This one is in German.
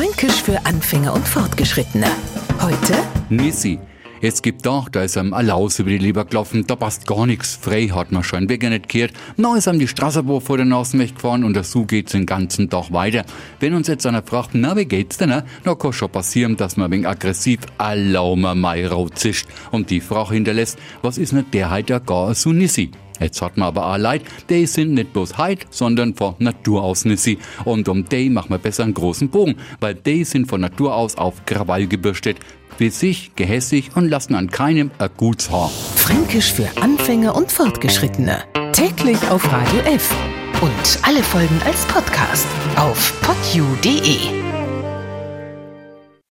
Fränkisch für Anfänger und Fortgeschrittene. Heute Nissi. Es gibt doch, da ist am Allaus über die Leber gelaufen, da passt gar nichts. Frei hat man schon Weger nicht gehört. Na ist am die Straßenbahn vor der Nase weggefahren und so geht's den ganzen Tag weiter. Wenn uns jetzt einer fragt, na, wie geht's denn, ne? Na, kann schon passieren, dass man wegen aggressiv allaumer Mai zischt und die Frage hinterlässt, was ist nicht der heute gar so Nissi? Jetzt hat man aber auch leid, die sind nicht bloß heit, sondern von Natur aus Nissi. Und um die machen wir besser einen großen Bogen, weil die sind von Natur aus auf Krawall gebürstet, bissig, gehässig und lassen an keinem ein gutes Haar. Fränkisch für Anfänger und Fortgeschrittene. Täglich auf Radio F. Und alle Folgen als Podcast auf podu.de.